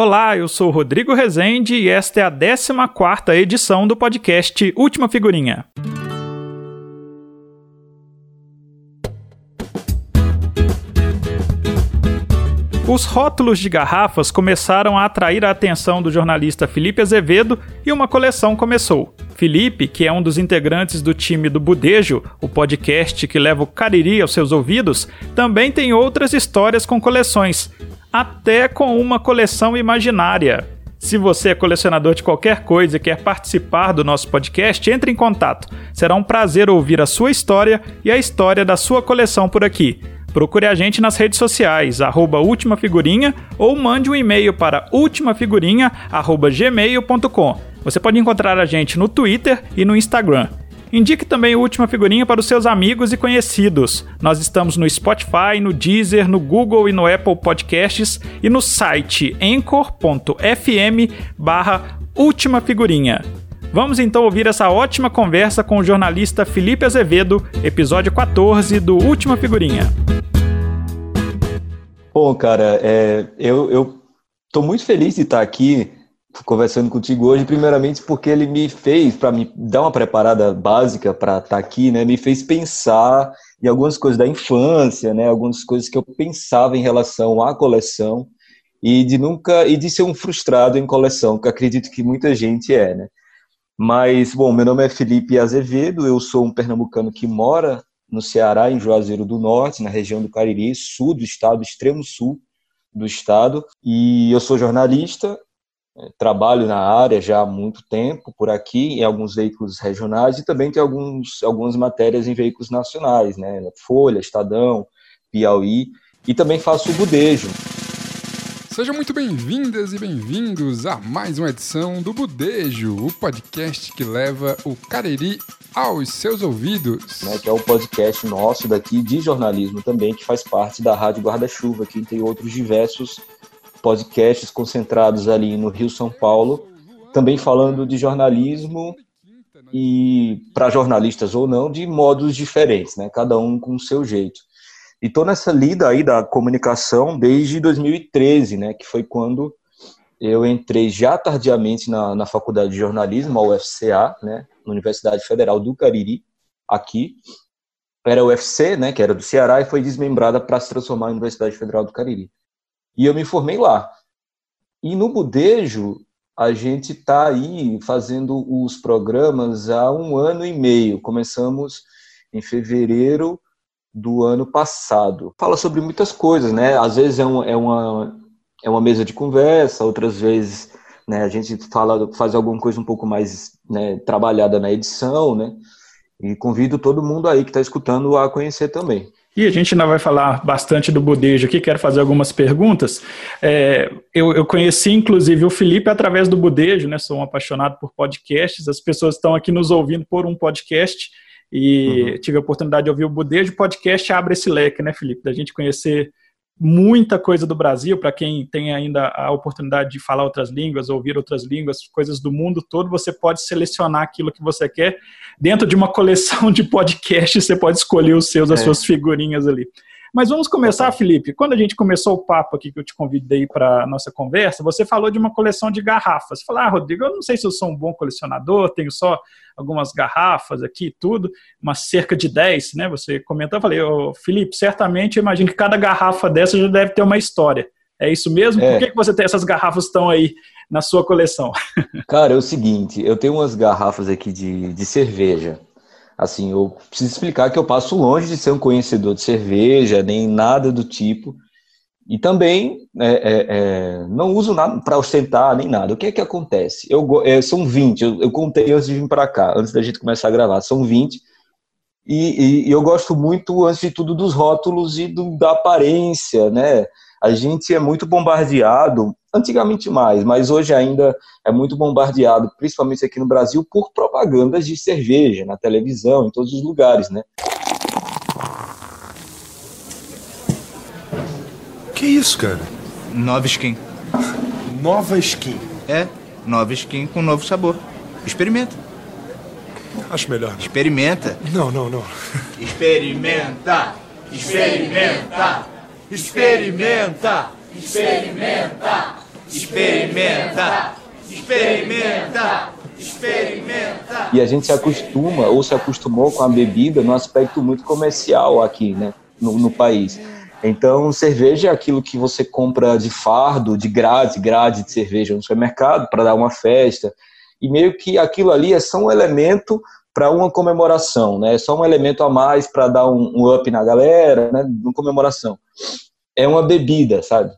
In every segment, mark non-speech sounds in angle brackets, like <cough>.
Olá, eu sou Rodrigo Rezende e esta é a 14ª edição do podcast Última Figurinha. Os rótulos de garrafas começaram a atrair a atenção do jornalista Felipe Azevedo e uma coleção começou. Felipe, que é um dos integrantes do time do Budejo, o podcast que leva o Cariri aos seus ouvidos, também tem outras histórias com coleções, até com uma coleção imaginária. Se você é colecionador de qualquer coisa e quer participar do nosso podcast, entre em contato. Será um prazer ouvir a sua história e a história da sua coleção por aqui. Procure a gente nas redes sociais, arroba Última Figurinha, ou mande um e-mail para ultimafigurinha.gmail.com. Você pode encontrar a gente no Twitter e no Instagram. Indique também a Última Figurinha para os seus amigos e conhecidos. Nós estamos no Spotify, no Deezer, no Google e no Apple Podcasts e no site anchor.fm barra Última Figurinha. Vamos então ouvir essa ótima conversa com o jornalista Felipe Azevedo, episódio 14 do Última Figurinha. Bom, cara, é, eu, tô muito feliz de estar aqui conversando contigo hoje, primeiramente porque ele me fez, para me dar uma preparada básica para estar aqui, né, me fez pensar em algumas coisas da infância, né, algumas coisas que eu pensava em relação à coleção e de nunca e de ser um frustrado em coleção, que acredito que muita gente é, né? Mas, bom, meu nome é Felipe Azevedo, eu sou um pernambucano que mora no Ceará, em Juazeiro do Norte, na região do Cariri, sul do estado, extremo sul do estado, e eu sou jornalista, é, trabalho na área já há muito tempo por aqui, em alguns veículos regionais, e também tem alguns, algumas matérias em veículos nacionais, né, Folha, Estadão, Piauí, e também faço o budejo, Sejam muito bem-vindas e bem-vindos a mais uma edição do Budejo, o podcast que leva o Cariri aos seus ouvidos. Né, que é o um podcast nosso daqui de jornalismo também, que faz parte da Rádio Guarda-Chuva, que tem outros diversos podcasts concentrados ali no Rio São Paulo, também falando de jornalismo e para jornalistas ou não, de modos diferentes, né? Cada um com o seu jeito. E estou nessa lida aí da comunicação desde 2013, né, que foi quando eu entrei já tardiamente na, na faculdade de jornalismo, a UFCA, né, na Universidade Federal do Cariri, aqui. Era a UFC, né, que era do Ceará, e foi desmembrada para se transformar em Universidade Federal do Cariri. E eu me formei lá. E no Budejo, a gente está aí fazendo os programas há um ano e meio. Começamos em fevereiro do ano passado. Fala sobre muitas coisas, né? Às vezes é, um, é, uma, é uma mesa de conversa, outras vezes né, a gente fala, faz alguma coisa um pouco mais né, trabalhada na edição, né? E convido todo mundo aí que está escutando a conhecer também. E a gente ainda vai falar bastante do budejo aqui, quero fazer algumas perguntas. É, eu, eu, conheci, inclusive, o Felipe através do budejo, né? Sou um apaixonado por podcasts, as pessoas estão aqui nos ouvindo por um podcast e uhum. tive a oportunidade de ouvir o Budejo podcast abre esse leque, né, Felipe, da gente conhecer muita coisa do Brasil, para quem tem ainda a oportunidade de falar outras línguas, ouvir outras línguas, coisas do mundo todo, você pode selecionar aquilo que você quer. Dentro de uma coleção de podcasts, você pode escolher os seus, as é. suas figurinhas ali. Mas vamos começar, Felipe. Quando a gente começou o papo aqui que eu te convidei para nossa conversa, você falou de uma coleção de garrafas. Falou, ah, Rodrigo, eu não sei se eu sou um bom colecionador, tenho só algumas garrafas aqui e tudo, mas cerca de 10, né? Você comentou, eu falei, oh, Felipe, certamente eu imagino que cada garrafa dessa já deve ter uma história. É isso mesmo? É. Por que, que você tem essas garrafas estão aí na sua coleção? <laughs> Cara, é o seguinte, eu tenho umas garrafas aqui de, de cerveja. Assim, eu preciso explicar que eu passo longe de ser um conhecedor de cerveja, nem nada do tipo. E também é, é, é, não uso nada para ostentar, nem nada. O que é que acontece? Eu, é, são 20, eu, eu, contei antes de vir para cá, antes da gente começar a gravar, são 20. E, e, e, eu gosto muito, antes de tudo, dos rótulos e do, da aparência, né? A gente é muito bombardeado antigamente mais, mas hoje ainda é muito bombardeado, principalmente aqui no Brasil, por propagandas de cerveja na televisão, em todos os lugares, né? Que isso, cara? Nova skin. Nova skin? É, nova skin com novo sabor. Experimenta. Acho melhor. Não. Experimenta. Não, não, não. Experimenta! Experimenta! Experimenta! Experimenta! experimenta, experimenta, experimenta. E a gente se acostuma ou se acostumou com a bebida no aspecto muito comercial aqui, né, no, no país. Então, cerveja é aquilo que você compra de fardo, de grade, grade de cerveja no supermercado para dar uma festa. E meio que aquilo ali é só um elemento para uma comemoração, né? É só um elemento a mais para dar um, um, up na galera, né? Uma comemoração. É uma bebida, sabe?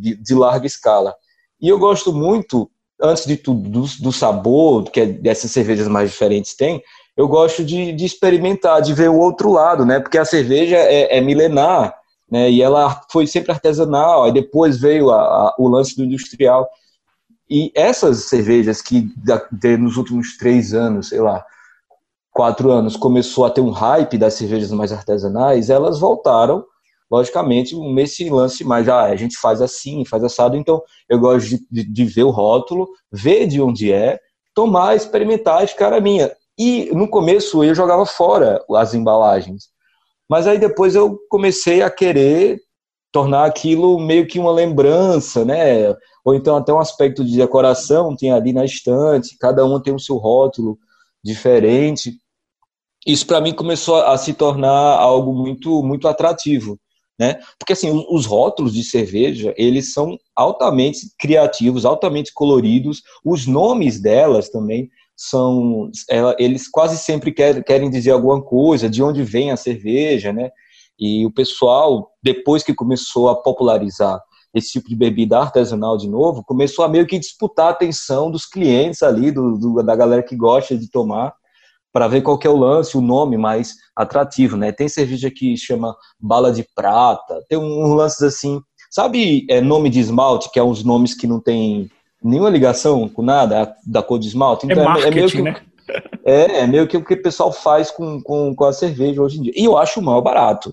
De, de, larga escala. E eu gosto muito, antes de tudo, do, do sabor que essas cervejas mais diferentes têm, eu gosto de, de, experimentar, de ver o outro lado, né? Porque a cerveja é, é milenar, né? E ela foi sempre artesanal, aí depois veio a, a, o lance do industrial. E essas cervejas que nos últimos três anos, sei lá, quatro anos, começou a ter um hype das cervejas mais artesanais, elas voltaram, logicamente, nesse lance mais, ah, a gente faz assim, faz assado, então eu gosto de, de, de ver o rótulo, ver de onde é, tomar, experimentar, de cara minha. E no começo eu jogava fora as embalagens, mas aí depois eu comecei a querer tornar aquilo meio que uma lembrança, né? Ou então até um aspecto de decoração, tem ali na estante, cada um tem o seu rótulo diferente. Isso para mim começou a se tornar algo muito muito atrativo, né? Porque assim, os rótulos de cerveja, eles são altamente criativos, altamente coloridos, os nomes delas também são, eles quase sempre querem dizer alguma coisa, de onde vem a cerveja, né? E o pessoal, depois que começou a popularizar esse tipo de bebida artesanal de novo, começou a meio que disputar a atenção dos clientes ali, do, do da galera que gosta de tomar, para ver qual é o lance, o nome mais atrativo, né? Tem cerveja que chama bala de prata, tem uns lances assim, sabe é, nome de esmalte, que é uns nomes que não tem nenhuma ligação com nada da cor de esmalte? Então, é, marketing, é meio que, né? <laughs> É, é meio que o que o pessoal faz com, com, com a cerveja hoje em dia. E eu acho mal barato.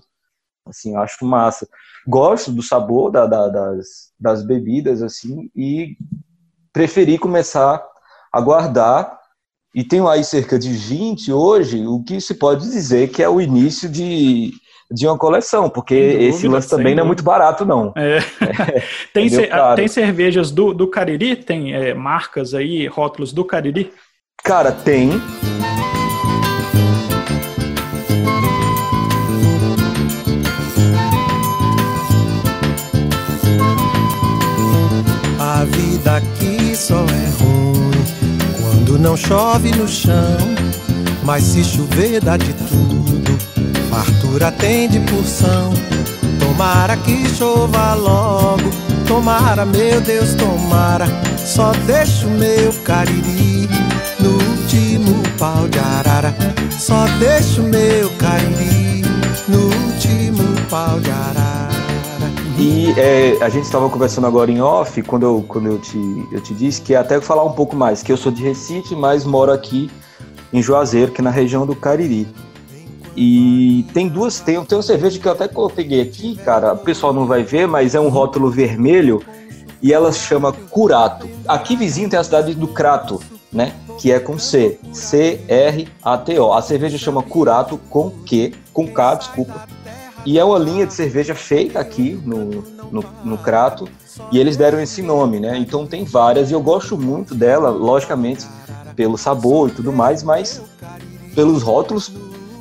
Assim, eu acho massa. Gosto do sabor da, da, das, das bebidas, assim, e preferi começar a guardar. E tenho aí cerca de 20 hoje, o que se pode dizer que é o início de, de uma coleção, porque dúvida, esse lance também não é muito barato, não. É. É, <laughs> tem, é tem cervejas do, do Cariri? Tem é, marcas aí, rótulos do Cariri? Cara, tem. Não chove no chão. Mas se chover, dá de tudo. Fartura tem de porção. Tomara que chova logo. Tomara, meu Deus, tomara. Só deixa o meu cariri no último pau de arara. Só deixa o meu cariri no último pau de arara. E é, a gente estava conversando agora em off, quando eu, quando eu, te, eu te disse que até falar um pouco mais, que eu sou de Recife, mas moro aqui em Juazeiro, que é na região do Cariri. E tem duas, tem, tem uma cerveja que eu até peguei aqui, cara, o pessoal não vai ver, mas é um rótulo vermelho e ela se chama Curato. Aqui vizinho tem a cidade do Crato, né? Que é com C, C-R-A-T-O. A cerveja chama Curato com Q, com K, desculpa e é uma linha de cerveja feita aqui no, no, no Crato, e eles deram esse nome, né? Então tem várias, e eu gosto muito dela, logicamente, pelo sabor e tudo mais, mas pelos rótulos,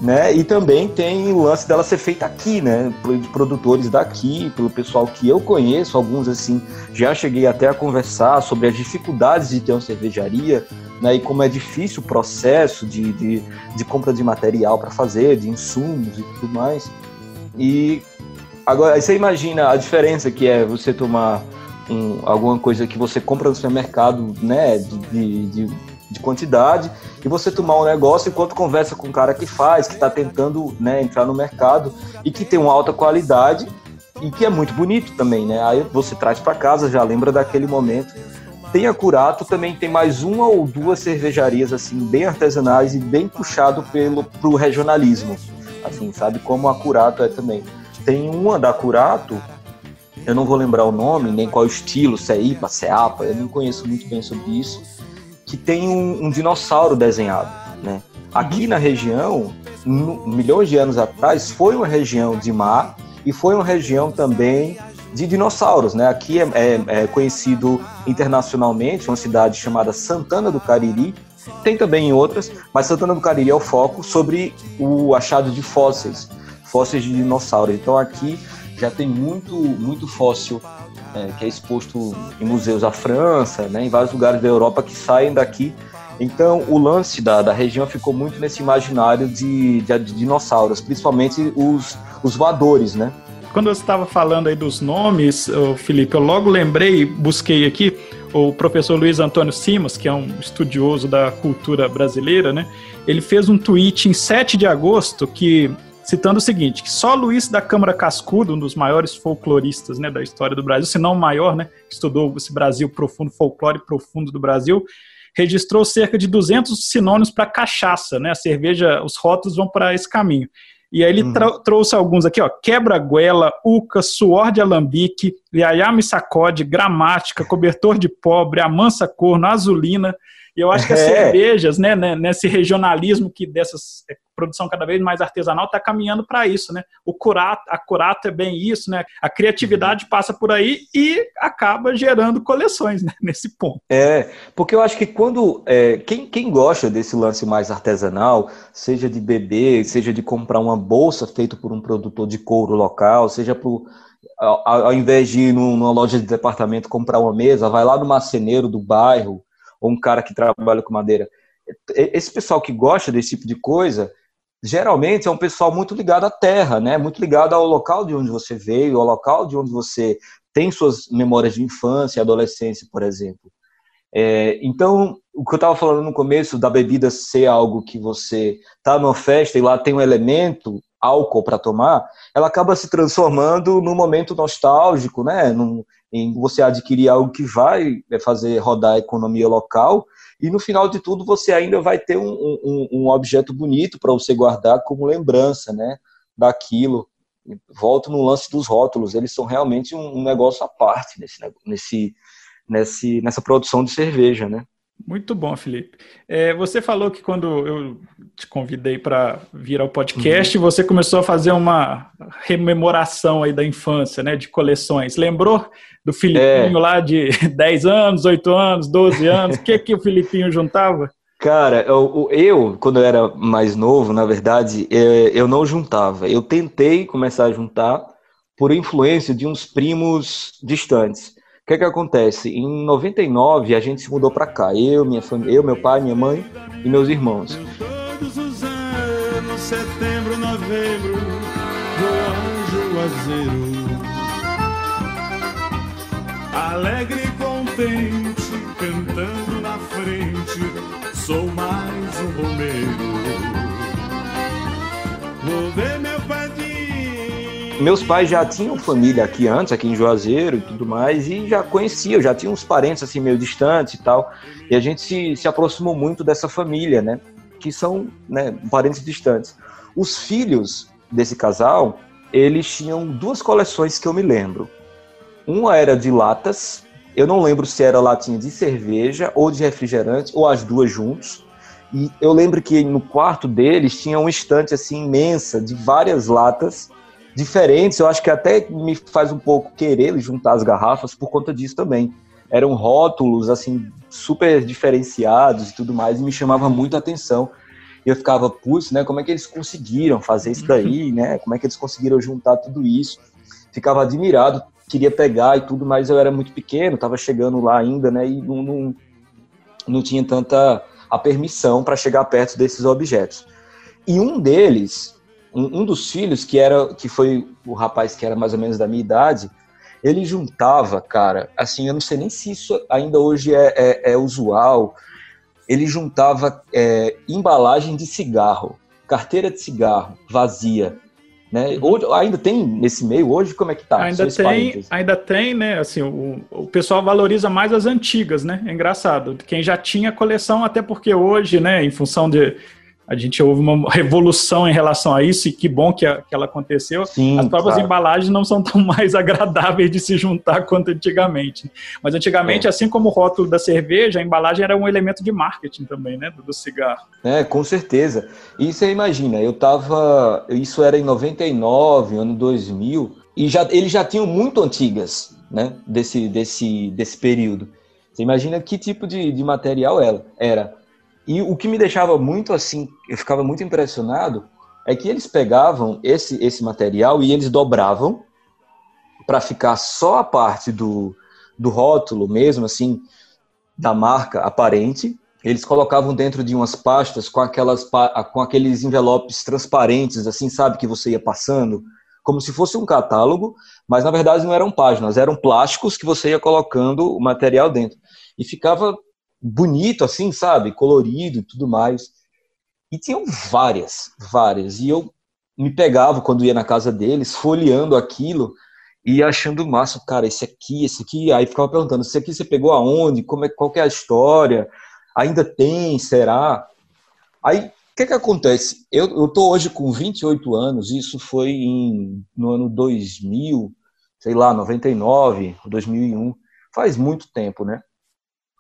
né? E também tem o lance dela ser feita aqui, né? De produtores daqui, pelo pessoal que eu conheço, alguns assim, já cheguei até a conversar sobre as dificuldades de ter uma cervejaria, né? E como é difícil o processo de, de, de compra de material para fazer, de insumos e tudo mais. E agora você imagina a diferença que é você tomar um, alguma coisa que você compra no supermercado, né, de, de, de, quantidade, e você tomar um negócio enquanto conversa com o cara que faz, que está tentando né, entrar no mercado e que tem uma alta qualidade e que é muito bonito também, né? Aí você traz para casa, já lembra daquele momento. Tem a Curato, também tem mais uma ou duas cervejarias assim bem artesanais e bem puxado pelo pro regionalismo assim, sabe? Como a Curato é também. Tem uma da Curato, eu não vou lembrar o nome, nem qual estilo, se é IPA, se é APA, eu não conheço muito bem sobre isso, que tem um, um dinossauro desenhado, né? Aqui uhum. na região, no, milhões de anos atrás, foi uma região de mar e foi uma região também de dinossauros, né? Aqui é, é, é conhecido internacionalmente, uma cidade chamada Santana do Cariri, tem também em outras, mas Santana do Cariri é o foco sobre o achado de fósseis, fósseis de dinossauros. Então aqui já tem muito, muito fóssil é, que é exposto em museus da França, né, em vários lugares da Europa que saem daqui. Então o lance da, da região ficou muito nesse imaginário de, de, de dinossauros, principalmente os, os voadores, né? Quando você estava falando aí dos nomes, Felipe, eu logo lembrei, busquei aqui o professor Luiz Antônio Simas, que é um estudioso da cultura brasileira, né? Ele fez um tweet em 7 de agosto que citando o seguinte, que só Luiz da Câmara Cascudo, um dos maiores folcloristas né, da história do Brasil, se não o maior, né, estudou esse Brasil profundo, folclore profundo do Brasil, registrou cerca de 200 sinônimos para cachaça, né, a cerveja, os rótulos vão para esse caminho. E aí ele uhum. trouxe alguns aqui, ó, quebra-guela, uca, suor de alambique, liayame sacode, gramática, cobertor de pobre, amansa corno, azulina, e eu acho que as é. cervejas, né, né, nesse regionalismo que dessas é, produção cada vez mais artesanal está caminhando para isso, né? O curato, a curato é bem isso, né? A criatividade uhum. passa por aí e acaba gerando coleções né, <laughs> nesse ponto. É, porque eu acho que quando é, quem, quem gosta desse lance mais artesanal, seja de beber, seja de comprar uma bolsa feita por um produtor de couro local, seja por ao, ao invés de ir numa loja de departamento comprar uma mesa, vai lá no marceneiro do bairro ou um cara que trabalha com madeira. Esse pessoal que gosta desse tipo de coisa, geralmente é um pessoal muito ligado à terra, né? Muito ligado ao local de onde você veio, ao local de onde você tem suas memórias de infância e adolescência, por exemplo. É, então, o que eu estava falando no começo da bebida ser algo que você está numa festa e lá tem um elemento álcool para tomar, ela acaba se transformando num momento nostálgico, né? Num, em você adquirir algo que vai é, fazer rodar a economia local e no final de tudo você ainda vai ter um, um, um objeto bonito para você guardar como lembrança, né? Daquilo. Volto no lance dos rótulos, eles são realmente um, um negócio à parte nesse, nesse, nesse, nessa produção de cerveja, né? Muito bom, Felipe. É, você falou que quando eu te convidei para vir ao podcast, uhum. você começou a fazer uma rememoração aí da infância, né, de coleções. Lembrou do Filipinho é. lá de <laughs> 10 anos, 8 anos, 12 anos? O que, que o Filipinho juntava? Cara, eu, eu, quando eu era mais novo, na verdade, é, eu não juntava. Eu tentei começar a juntar por influência de uns primos distantes. O que é que acontece? Em 99 a gente se mudou para cá, eu, minha família, eu, meu pai, minha mãe e meus irmãos. Todos os anos, setembro, novembro, Juazeiro. Alegre e contente, cantando na frente, sou mais um Romero. Vou ver meu meus pais já tinham família aqui antes, aqui em Juazeiro e tudo mais, e já conheciam, já tinham uns parentes assim meio distantes e tal. E a gente se, se aproximou muito dessa família, né? Que são né, parentes distantes. Os filhos desse casal, eles tinham duas coleções que eu me lembro. Uma era de latas, eu não lembro se era latinha de cerveja ou de refrigerante, ou as duas juntos. E eu lembro que no quarto deles tinha uma estante assim imensa de várias latas diferentes. Eu acho que até me faz um pouco querer juntar as garrafas por conta disso também. Eram rótulos, assim, super diferenciados e tudo mais, e me chamava muito a atenção. E eu ficava, putz, né, como é que eles conseguiram fazer isso daí, <laughs> né? Como é que eles conseguiram juntar tudo isso? Ficava admirado, queria pegar e tudo, mas eu era muito pequeno, estava chegando lá ainda, né? E não, não, não tinha tanta a permissão para chegar perto desses objetos. E um deles, um, um, dos filhos, que era que foi o rapaz que era mais ou menos da minha idade, ele juntava, cara, assim, eu não sei nem se isso ainda hoje é, é, é usual, ele juntava é, embalagem de cigarro, carteira de cigarro vazia, né? Hoje, ainda tem nesse meio hoje como é que tá? Ainda tem, ainda tem, né? Assim, o, o pessoal valoriza mais as antigas, né? É engraçado. Quem já tinha coleção, até porque hoje, né, em função de a gente houve uma revolução em relação a isso e que bom que, a, que ela aconteceu. Sim, As próprias claro. embalagens não são tão <laughs> mais agradáveis de se juntar quanto antigamente. Mas antigamente, é. assim como o rótulo da cerveja, a embalagem era um elemento de marketing também, né, do, do cigarro. É, com certeza. E você imagina, eu tava, isso era em 99, ano 2000, e já, eles já tinham muito antigas, né? Desse, desse, desse período. Você imagina que tipo de, de material ela era. E o que me deixava muito assim, eu ficava muito impressionado, é que eles pegavam esse, esse material e eles dobravam para ficar só a parte do, do rótulo mesmo, assim, da marca aparente. Eles colocavam dentro de umas pastas com aquelas com aqueles envelopes transparentes, assim, sabe, que você ia passando, como se fosse um catálogo, mas na verdade não eram páginas, eram plásticos que você ia colocando o material dentro. E ficava bonito, assim, sabe, colorido e tudo mais. E tinham várias, várias. E eu me pegava quando ia na casa deles, folheando aquilo e achando massa, cara, esse aqui, esse aqui, aí ficava perguntando, esse aqui você pegou aonde, como é, qual é a história, ainda tem, será? Aí, o que que acontece? Eu, eu tô hoje com 28 anos, isso foi em, no ano 2000, sei lá, 99, 2001, faz muito tempo, né?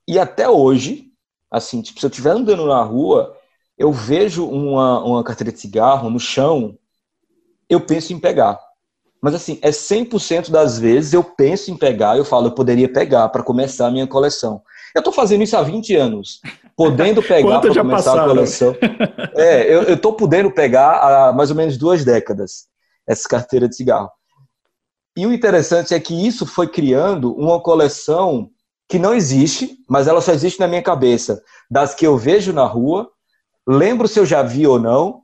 E até hoje, assim, tipo, se eu estiver andando na rua, eu vejo uma, uma carteira de cigarro no chão, eu penso em pegar. Mas assim, é 100% das vezes eu penso em pegar, eu falo, eu poderia pegar para começar a minha coleção. Eu estou fazendo isso há 20 anos, podendo <laughs> pegar para começar passaram? a coleção. <laughs> É, eu estou podendo pegar há mais ou menos duas décadas essa carteira de cigarro. E o interessante é que isso foi criando uma coleção que não existe, mas ela só existe na minha cabeça, das que eu vejo na rua, lembro se eu já vi ou não,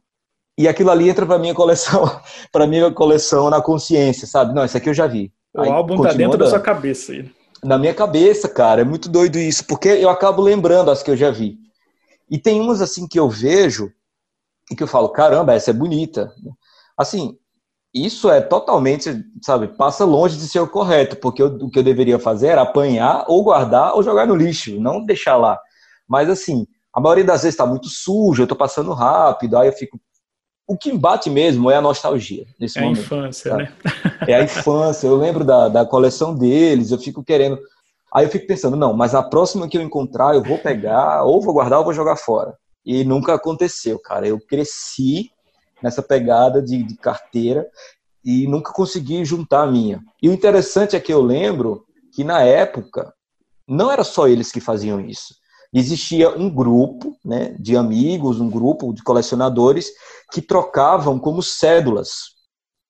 e aquilo ali entra para minha coleção, <laughs> para minha coleção na consciência, sabe? Não, isso aqui eu já vi. O Aí, álbum tá dentro da sua cabeça. Aí. Na minha cabeça, cara, é muito doido isso, porque eu acabo lembrando as que eu já vi. E tem umas assim que eu vejo e que eu falo, caramba, essa é bonita. Assim, isso é totalmente, sabe, passa longe de ser o correto, porque eu, o que eu deveria fazer era apanhar ou guardar ou jogar no lixo, não deixar lá. Mas assim, a maioria das vezes está muito sujo, eu estou passando rápido, aí eu fico, o que bate mesmo é a nostalgia nesse é momento. É a infância, né? <laughs> É a infância. Eu lembro da, da coleção deles, eu fico querendo. Aí eu fico pensando, não, mas a próxima que eu encontrar, eu vou pegar, ou vou guardar, ou vou jogar fora. E nunca aconteceu, cara. Eu cresci nessa pegada de, de carteira e nunca consegui juntar a minha. E o interessante é que eu lembro que na época não era só eles que faziam isso existia um grupo né, de amigos, um grupo de colecionadores que trocavam como cédulas.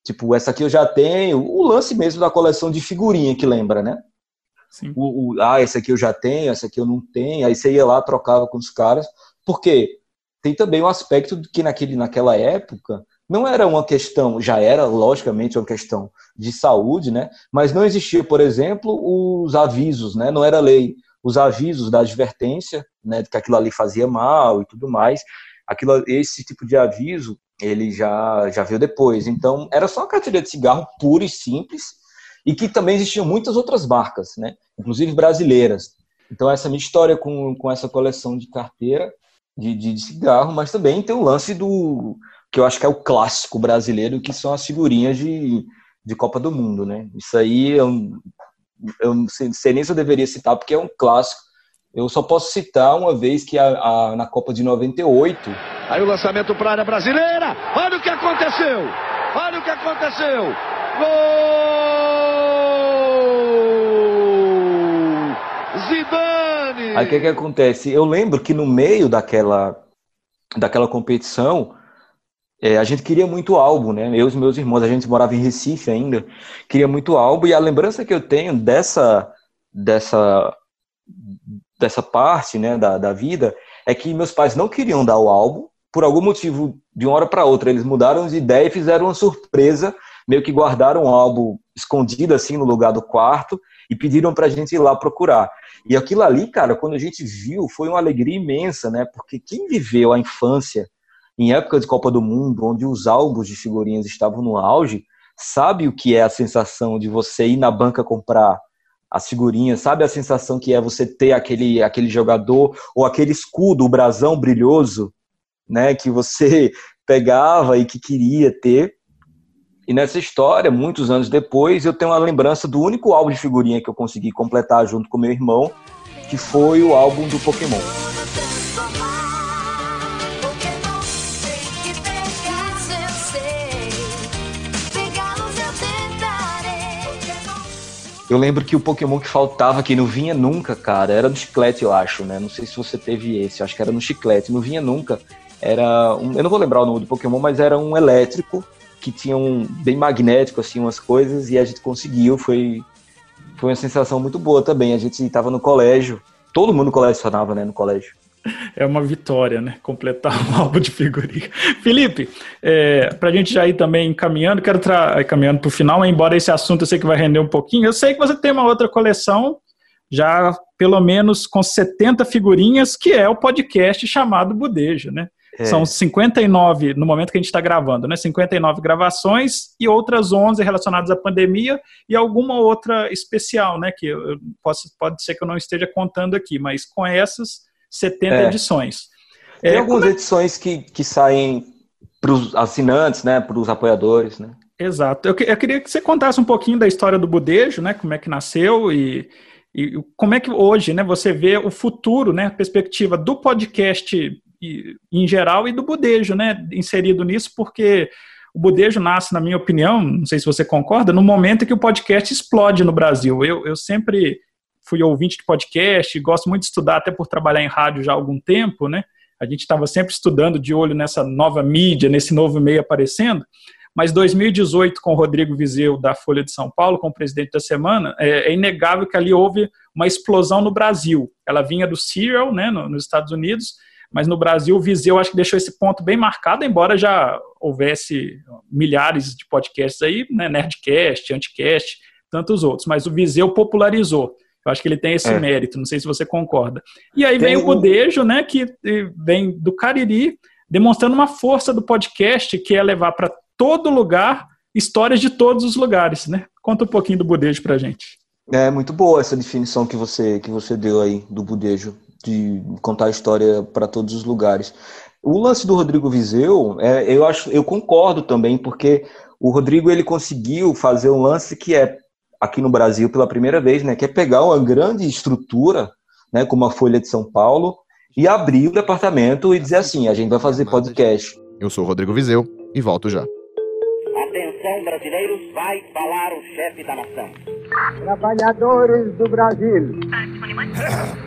Tipo, essa aqui eu já tenho, o lance mesmo da coleção de figurinha que lembra, né? Sim. O, o, ah, essa aqui eu já tenho, essa aqui eu não tenho. Aí você ia lá, trocava com os caras. Porque tem também um aspecto de que naquele, naquela época não era uma questão, já era logicamente uma questão de saúde, né? Mas não existia, por exemplo, os avisos, né? Não era lei os avisos da advertência, né, de que aquilo ali fazia mal e tudo mais. Aquilo, esse tipo de aviso, ele já, já veio depois. Então, era só uma carteira de cigarro pura e simples, e que também existiam muitas outras marcas, né, inclusive brasileiras. Então, essa minha história com, com essa coleção de carteira de, de, de cigarro, mas também tem o lance do que eu acho que é o clássico brasileiro, que são as figurinhas de, de Copa do Mundo, né? Isso aí é um, eu não sei nem se eu deveria citar, porque é um clássico. Eu só posso citar uma vez que a, a, na Copa de 98. Aí o lançamento para a área brasileira. Olha o que aconteceu! Olha o que aconteceu! Gol! Zidane! Aí o que, que acontece? Eu lembro que no meio daquela, daquela competição, é, a gente queria muito álbum, né? Eu e meus irmãos, a gente morava em Recife ainda, queria muito álbum, e a lembrança que eu tenho dessa, dessa, dessa parte né, da, da vida é que meus pais não queriam dar o álbum, por algum motivo, de uma hora para outra, eles mudaram de ideia e fizeram uma surpresa, meio que guardaram o álbum escondido assim no lugar do quarto e pediram para a gente ir lá procurar. E aquilo ali, cara, quando a gente viu, foi uma alegria imensa, né? Porque quem viveu a infância em época de Copa do Mundo, onde os álbuns de figurinhas estavam no auge, sabe o que é a sensação de você ir na banca comprar as figurinhas, sabe a sensação que é você ter aquele, aquele jogador ou aquele escudo, o brasão brilhoso, né, que você <laughs> pegava e que queria ter. E nessa história, muitos anos depois, eu tenho uma lembrança do único álbum de figurinha que eu consegui completar junto com meu irmão, que foi o álbum do Pokémon. Eu lembro que o Pokémon que faltava, que não vinha nunca, cara, era no chiclete, eu acho, né? Não sei se você teve esse, acho que era no chiclete, não vinha nunca. Era um, eu não vou lembrar o nome do Pokémon, mas era um elétrico que tinha um bem magnético, assim, umas coisas, e a gente conseguiu, foi, foi uma sensação muito boa também. A gente estava no colégio, todo mundo colecionava, né, no colégio é uma vitória, né? Completar um <laughs> álbum de figurinha. Felipe, é, para a gente já ir também caminhando, quero caminhando para o final, embora esse assunto eu sei que vai render um pouquinho. Eu sei que você tem uma outra coleção, já pelo menos com 70 figurinhas, que é o podcast chamado Budejo, né? É. São 59 no momento que a gente está gravando, né? 59 gravações e outras 11 relacionadas à pandemia e alguma outra especial, né? Que eu posso, pode ser que eu não esteja contando aqui, mas com essas 70 é. edições. Tem é, algumas é... edições que, que saem para os assinantes, né, para os apoiadores, né? Exato. Eu, eu, queria que você contasse um pouquinho da história do Budejo, né, como é que nasceu e, e como é que hoje, né, você vê o futuro, né, a perspectiva do podcast em geral e do Budejo, né, inserido nisso, porque o Budejo nasce, na minha opinião, não sei se você concorda, no momento em que o podcast explode no Brasil. Eu, eu sempre fui ouvinte de podcast, gosto muito de estudar, até por trabalhar em rádio já há algum tempo, né? A gente estava sempre estudando de olho nessa nova mídia, nesse novo meio aparecendo. Mas 2018, com o Rodrigo Vizeu, da Folha de São Paulo, como presidente da semana, é, é inegável que ali houve uma explosão no Brasil. Ela vinha do Serial, né, no, nos Estados Unidos, mas no Brasil o Viseu acho que deixou esse ponto bem marcado, embora já houvesse milhares de podcasts aí, né, Nerdcast, Anticast, tantos outros, mas o Viseu popularizou. Eu acho que ele tem esse é. mérito, não sei se você concorda. E aí tem vem o Budejo, né, que vem do Cariri, demonstrando uma força do podcast, que é levar para todo lugar histórias de todos os lugares, né? Conta um pouquinho do Budejo pra gente. É muito boa essa definição que você que você deu aí do Budejo, de contar a história para todos os lugares. O lance do Rodrigo Vizeu, é, eu acho, eu concordo também, porque o Rodrigo ele conseguiu fazer um lance que é aqui no Brasil pela primeira vez, né, que é pegar uma grande estrutura, né, como a Folha de São Paulo, e abrir o departamento e dizer assim, a gente vai fazer podcast. Eu sou Rodrigo Vizeu e volto já. Atenção, brasileiros, vai falar o chefe da nação. Trabalhadores do Brasil.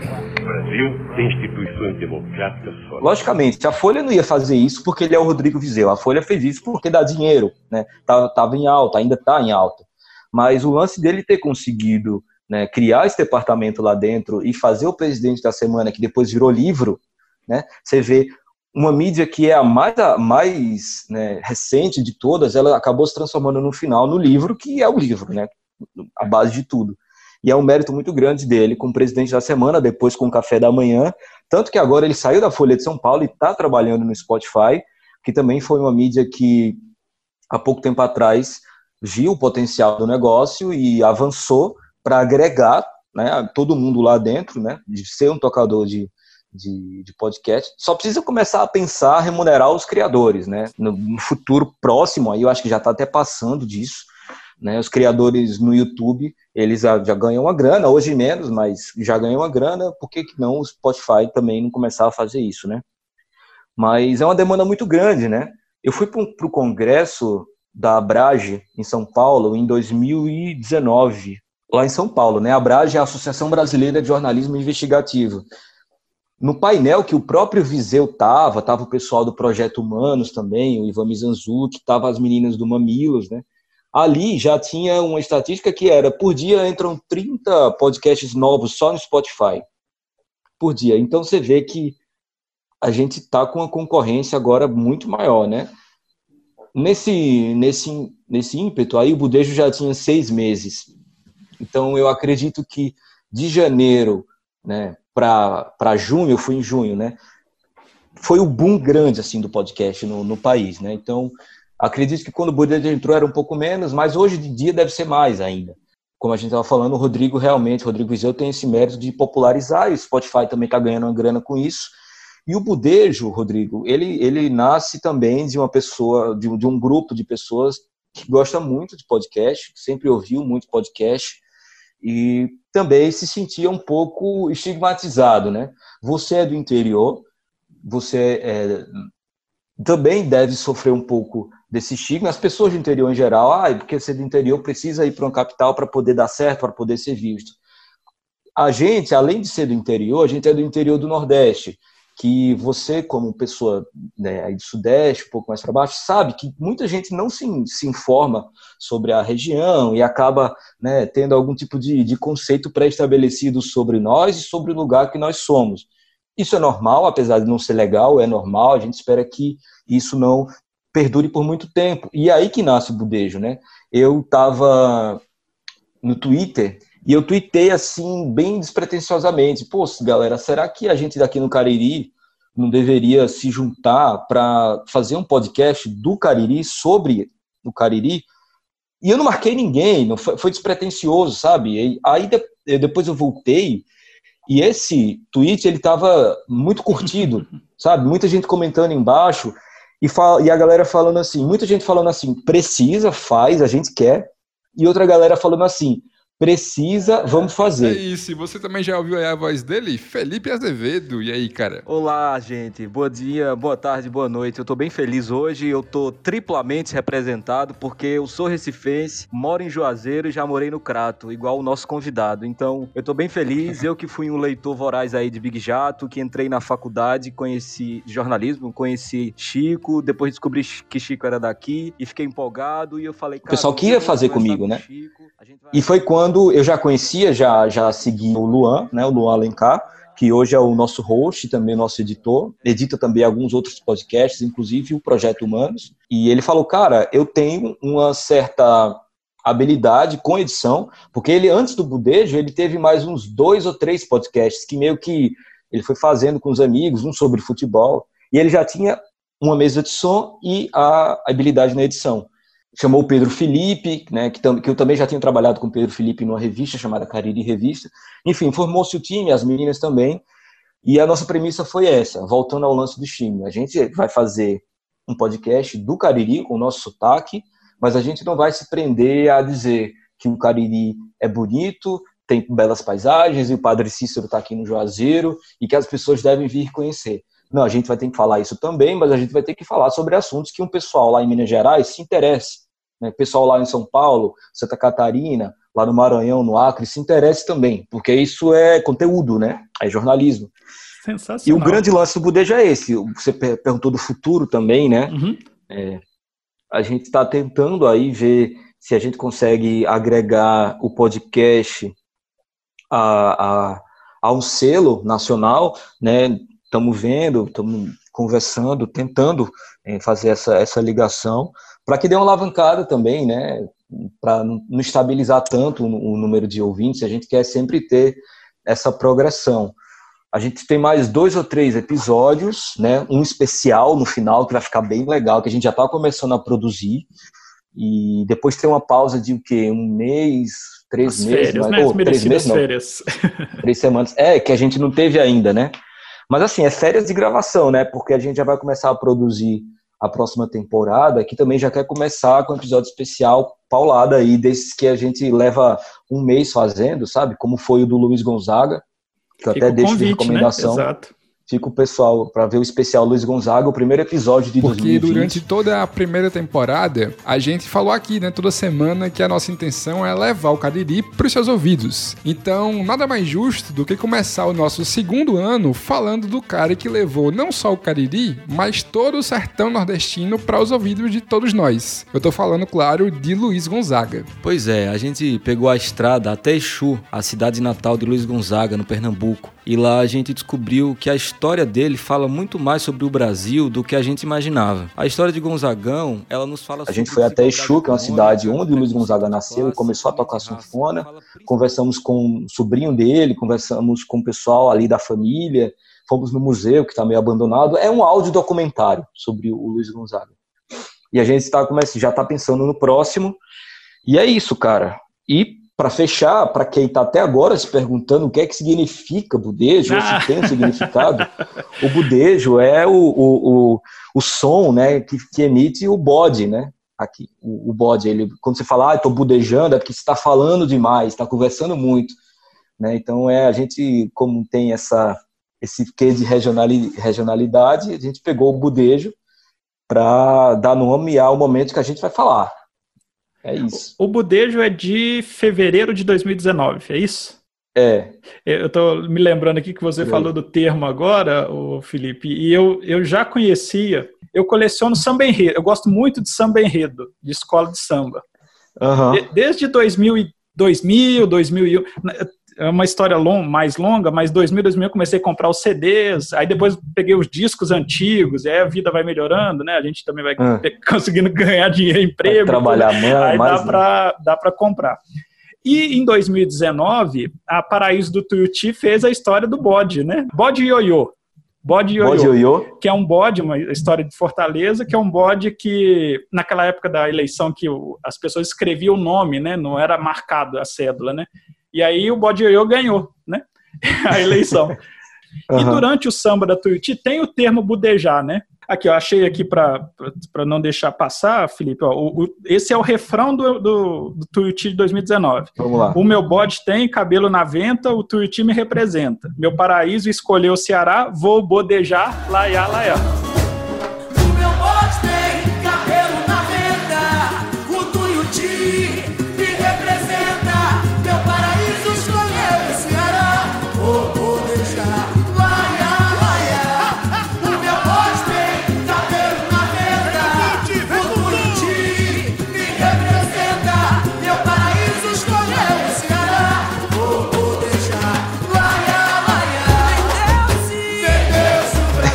<laughs> Brasil tem instituições democráticas só. Logicamente, a Folha não ia fazer isso porque ele é o Rodrigo Vizeu. A Folha fez isso porque dá dinheiro, né? Tava, tava em alta, ainda está em alta. Mas o lance dele ter conseguido né, criar esse departamento lá dentro e fazer o presidente da semana, que depois virou livro, né, você vê uma mídia que é a mais, a mais né, recente de todas, ela acabou se transformando no final no livro, que é o livro, né, a base de tudo. E é um mérito muito grande dele como presidente da semana, depois com o café da manhã, tanto que agora ele saiu da Folha de São Paulo e está trabalhando no Spotify, que também foi uma mídia que há pouco tempo atrás viu o potencial do negócio e avançou para agregar né, todo mundo lá dentro, né, de ser um tocador de, de, de, podcast. Só precisa começar a pensar remunerar os criadores, né? No, no futuro próximo, aí eu acho que já está até passando disso. Né, os criadores no YouTube, eles já, ganham uma grana, hoje menos, mas já ganham uma grana, por que, que não o Spotify também não começar a fazer isso, né? Mas é uma demanda muito grande, né? Eu fui para o congresso da Abrage em São Paulo em 2019, lá em São Paulo, né? A Abrage é a Associação Brasileira de Jornalismo Investigativo. No painel que o próprio Viseu tava, tava o pessoal do Projeto Humanos também, o Ivan Mizanzuki, tava as meninas do Mamilos, né? Ali já tinha uma estatística que era, por dia entram 30 podcasts novos só no Spotify. Por dia. Então você vê que a gente está com uma concorrência agora muito maior, né? Nesse, nesse, nesse ímpeto, aí o Budejo já tinha seis meses. Então, eu acredito que de janeiro né, para junho, eu fui em junho, né? Foi o boom grande, assim, do podcast no, no país, né? Então, acredito que quando o Budejo entrou era um pouco menos, mas hoje de dia deve ser mais ainda. Como a gente estava falando, o Rodrigo realmente, o Rodrigo Viseu tem esse mérito de popularizar, e o Spotify também está ganhando uma grana com isso. E o budejo, Rodrigo, ele, ele nasce também de uma pessoa, de, de um grupo de pessoas que gosta muito de podcast, sempre ouviu muito podcast e também se sentia um pouco estigmatizado, né? Você é do interior, você é, também deve sofrer um pouco desse estigma. As pessoas do interior em geral, ah, porque ser do interior precisa ir para uma capital para poder dar certo, para poder ser visto. A gente, além de ser do interior, a gente é do interior do Nordeste, que você, como pessoa né, aí do Sudeste, um pouco mais para baixo, sabe que muita gente não se, se informa sobre a região e acaba né, tendo algum tipo de, de conceito pré-estabelecido sobre nós e sobre o lugar que nós somos. Isso é normal, apesar de não ser legal, é normal, a gente espera que isso não perdure por muito tempo. E é aí que nasce o budejo, né? Eu estava no Twitter e eu tuitei assim, bem despretensiosamente. Pô, galera, será que a gente daqui no Cariri não deveria se juntar para fazer um podcast do Cariri sobre o Cariri? E eu não marquei ninguém, não foi, foi despretensioso, sabe? E aí depois eu voltei e esse tweet ele estava muito curtido, <laughs> sabe? Muita gente comentando embaixo e, fala, e a galera falando assim, muita gente falando assim, precisa, faz, a gente quer, e outra galera falando assim, Precisa, vamos fazer. É isso, e você também já ouviu a voz dele? Felipe Azevedo. E aí, cara? Olá, gente. Bom dia, boa tarde, boa noite. Eu tô bem feliz hoje. Eu tô triplamente representado porque eu sou recifense, moro em Juazeiro e já morei no Crato, igual o nosso convidado. Então, eu tô bem feliz. Eu que fui um leitor voraz aí de Big Jato, que entrei na faculdade, conheci jornalismo, conheci Chico, depois descobri que Chico era daqui e fiquei empolgado e eu falei, cara, o pessoal queria fazer comigo, né? Chico, e foi quando eu já conhecia, já, já segui o Luan, né, o Luan Alencar, que hoje é o nosso host, também nosso editor, edita também alguns outros podcasts, inclusive o Projeto Humanos. E ele falou, cara, eu tenho uma certa habilidade com edição, porque ele, antes do Budejo, ele teve mais uns dois ou três podcasts que meio que ele foi fazendo com os amigos, um sobre futebol, e ele já tinha uma mesa de som e a habilidade na edição chamou o Pedro Felipe, né, que, que, eu também já tinha trabalhado com o Pedro Felipe numa revista chamada Cariri Revista. Enfim, formou-se o time, as meninas também. E a nossa premissa foi essa, voltando ao lance do time. A gente vai fazer um podcast do Cariri com o nosso sotaque, mas a gente não vai se prender a dizer que o Cariri é bonito, tem belas paisagens e o Padre Cícero está aqui no Juazeiro e que as pessoas devem vir conhecer. Não, a gente vai ter que falar isso também, mas a gente vai ter que falar sobre assuntos que um pessoal lá em Minas Gerais se interesse né, pessoal lá em São Paulo, Santa Catarina, lá no Maranhão, no Acre, se interesse também, porque isso é conteúdo, né? É jornalismo. Sensacional. E o grande lance do Budejo é esse. Você perguntou do futuro também, né? Uhum. É, a gente está tentando aí ver se a gente consegue agregar o podcast a, a, a um selo nacional, né? Estamos vendo, estamos conversando, tentando é, fazer essa, essa ligação para que dê uma alavancada também, né? Para não estabilizar tanto o número de ouvintes, a gente quer sempre ter essa progressão. A gente tem mais dois ou três episódios, né? Um especial no final que vai ficar bem legal, que a gente já está começando a produzir. E depois tem uma pausa de o quê? Um mês, três As meses, férias, né? oh, três meses, não. Férias. <laughs> Três semanas. É, que a gente não teve ainda, né? Mas assim, é férias de gravação, né? Porque a gente já vai começar a produzir a próxima temporada, que também já quer começar com um episódio especial paulada aí, desses que a gente leva um mês fazendo, sabe? Como foi o do Luiz Gonzaga, que eu Fica até deixo convite, de né? recomendação. Né? Exato fica o pessoal para ver o especial Luiz Gonzaga, o primeiro episódio de Porque 2020. Porque durante toda a primeira temporada, a gente falou aqui, né, toda semana, que a nossa intenção é levar o Cariri para os seus ouvidos. Então, nada mais justo do que começar o nosso segundo ano falando do cara que levou não só o Cariri, mas todo o sertão nordestino para os ouvidos de todos nós. Eu tô falando, claro, de Luiz Gonzaga. Pois é, a gente pegou a estrada até Exu, a cidade natal de Luiz Gonzaga, no Pernambuco. E lá a gente descobriu que a história dele fala muito mais sobre o Brasil do que a gente imaginava. A história de Gonzagão, ela nos fala A gente foi até Exu, que é uma cidade onde Luiz Gonzaga nasceu e começou a tocar sanfona. Conversamos com o sobrinho dele, conversamos com o pessoal ali da família, fomos no museu que está meio abandonado. É um áudio documentário sobre o Luiz Gonzaga. E a gente tá, já está pensando no próximo. E é isso, cara. E para fechar, para quem está até agora se perguntando o que é que significa budejo, ah. ou se tem um significado, o budejo é o, o, o, o som né, que, que, emite o bode, né? Aqui, o, o bode, ele, quando você fala, ah, estou budejando, é porque você está falando demais, está conversando muito. Né? Então, é, a gente, como tem essa, esse quê de regionalidade, a gente pegou o budejo para dar nome ao momento que a gente vai falar. É isso. O Budejo é de fevereiro de 2019, é isso? É. Eu estou me lembrando aqui que você é. falou do termo agora, o Felipe, e eu, eu já conhecia. Eu coleciono samba enredo. Eu gosto muito de samba enredo, de escola de samba. Uhum. De, desde 2000, 2000, 2001 é uma história long, mais longa, mas 2000, 2000 eu comecei a comprar os CDs, aí depois peguei os discos antigos, e aí a vida vai melhorando, né? A gente também vai ah. <laughs> conseguindo ganhar dinheiro, emprego. Vai trabalhar mais, aí mais, dá para dá para comprar. E em 2019, a Paraíso do Tuiuti fez a história do bode, né? Bode ioiô. Bode ioiô, bode ioiô, que é um bode, uma história de Fortaleza, que é um bode que, naquela época da eleição, que as pessoas escreviam o nome, né? Não era marcado a cédula, né? E aí o Bode Ioiô ganhou, né? <laughs> a eleição. Uhum. E durante o samba da Tuiuti tem o termo budejar, né? Aqui, eu achei aqui para não deixar passar, Felipe. Ó, o, o, esse é o refrão do, do, do Tuiuti de 2019. Vamos lá. O meu bode tem cabelo na venta, o Tuiuti me representa. Meu paraíso escolheu o Ceará, vou bodejar, laiá, laiá.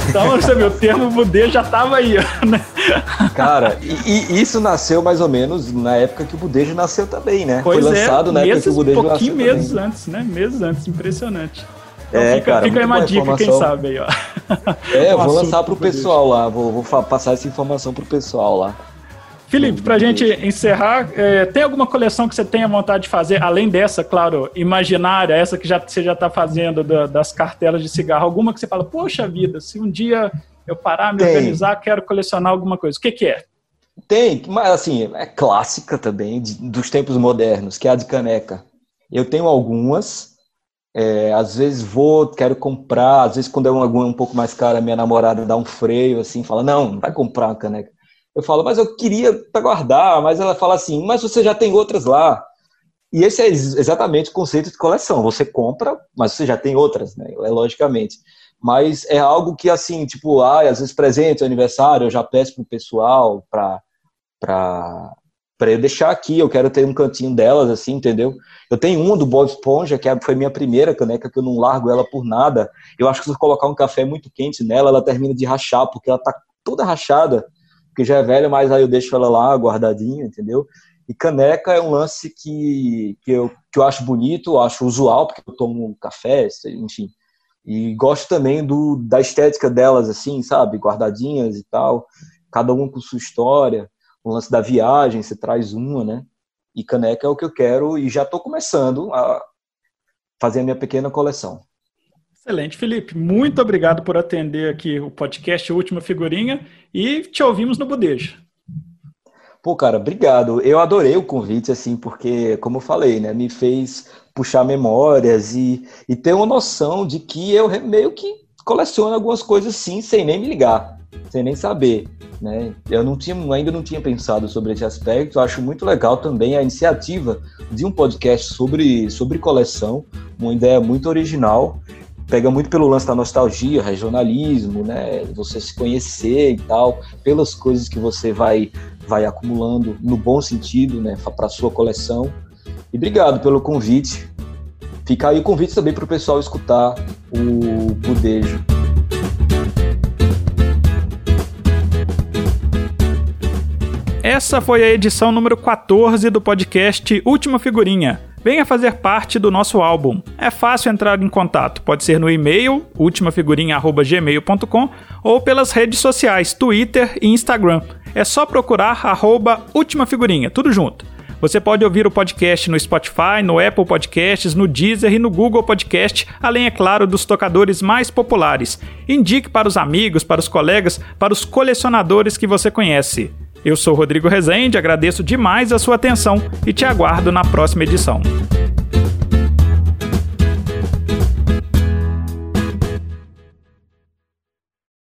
Então, você o termo Budê já estava aí, né? Cara, e, e, isso nasceu mais ou menos na época que o Budejo nasceu também, né? Pois Foi lançado é, na época que o Budejo nasceu. pouquinho nasceu meses também. antes, né? Meses antes, impressionante. Então é, fica, cara, fica aí uma dica, informação. quem sabe aí, ó. É, eu <laughs> Um vou lançar pro pro pessoal lá, vou, vou passar essa informação pro pessoal lá. Felipe, para a gente encerrar, é, tem alguma coleção que você tenha vontade de fazer, além dessa, claro, imaginária, essa que já, você já está fazendo da, das cartelas de cigarro, alguma que você fala, poxa vida, se um dia eu parar, me Tem. organizar, quero colecionar alguma coisa. O que, que é? Tem, mas assim, é clássica também de- dos tempos modernos, que é a de caneca. Eu tenho algumas, é, às vezes vou, quero comprar, às vezes quando é uma um pouco mais cara, minha namorada dá um freio assim, fala, não, não vai comprar uma caneca. Eu falo, mas eu queria para guardar, mas ela fala assim, mas você já tem outras lá. E esse é ex- exatamente o conceito de coleção. Você compra, mas você já tem outras, né? É logicamente. Mas é algo que, assim, tipo, ah, às vezes presente, aniversário, eu já peço pro pessoal para para para eu deixar aqui, eu quero ter um cantinho delas, assim, entendeu? Eu tenho uma do Bob Esponja, que é- foi minha primeira caneca, que eu não largo ela por nada. Eu acho que se eu colocar um café muito quente nela, ela termina de rachar, porque ela tá toda rachada, porque já é velha, mas aí eu deixo ela lá guardadinha, entendeu? E caneca é um lance que, que, eu, que eu acho bonito, eu acho usual, porque eu tomo café, enfim. E gosto também do, da estética delas, assim, sabe? Guardadinhas e tal, cada um com sua história. O lance da viagem, você traz uma, né? E caneca é o que eu quero e já estou começando a fazer a minha pequena coleção. Excelente, Felipe. Muito obrigado por atender aqui o podcast Última Figurinha e te ouvimos no Budejo. Pô, cara, obrigado. Eu adorei o convite, assim, porque, como eu falei, né, me fez puxar memórias e, e ter uma noção de que eu meio que coleciono algumas coisas, sim, sem nem me ligar, sem nem saber, né? Eu não tinha, ainda não tinha pensado sobre esse aspecto. Eu acho muito legal também a iniciativa de um podcast sobre, sobre coleção, uma ideia muito original. Pega muito pelo lance da nostalgia, regionalismo, né? Você se conhecer e tal, pelas coisas que você vai vai acumulando no bom sentido, né, para sua coleção. E obrigado pelo convite. Fica aí o convite também para o pessoal escutar o Budejo. Essa foi a edição número 14 do podcast Última Figurinha. Venha fazer parte do nosso álbum. É fácil entrar em contato, pode ser no e-mail ultimafigurinha@gmail.com ou pelas redes sociais Twitter e Instagram. É só procurar arroba Última Figurinha, tudo junto. Você pode ouvir o podcast no Spotify, no Apple Podcasts, no Deezer e no Google Podcast, além, é claro, dos tocadores mais populares. Indique para os amigos, para os colegas, para os colecionadores que você conhece. Eu sou Rodrigo Rezende, agradeço demais a sua atenção e te aguardo na próxima edição.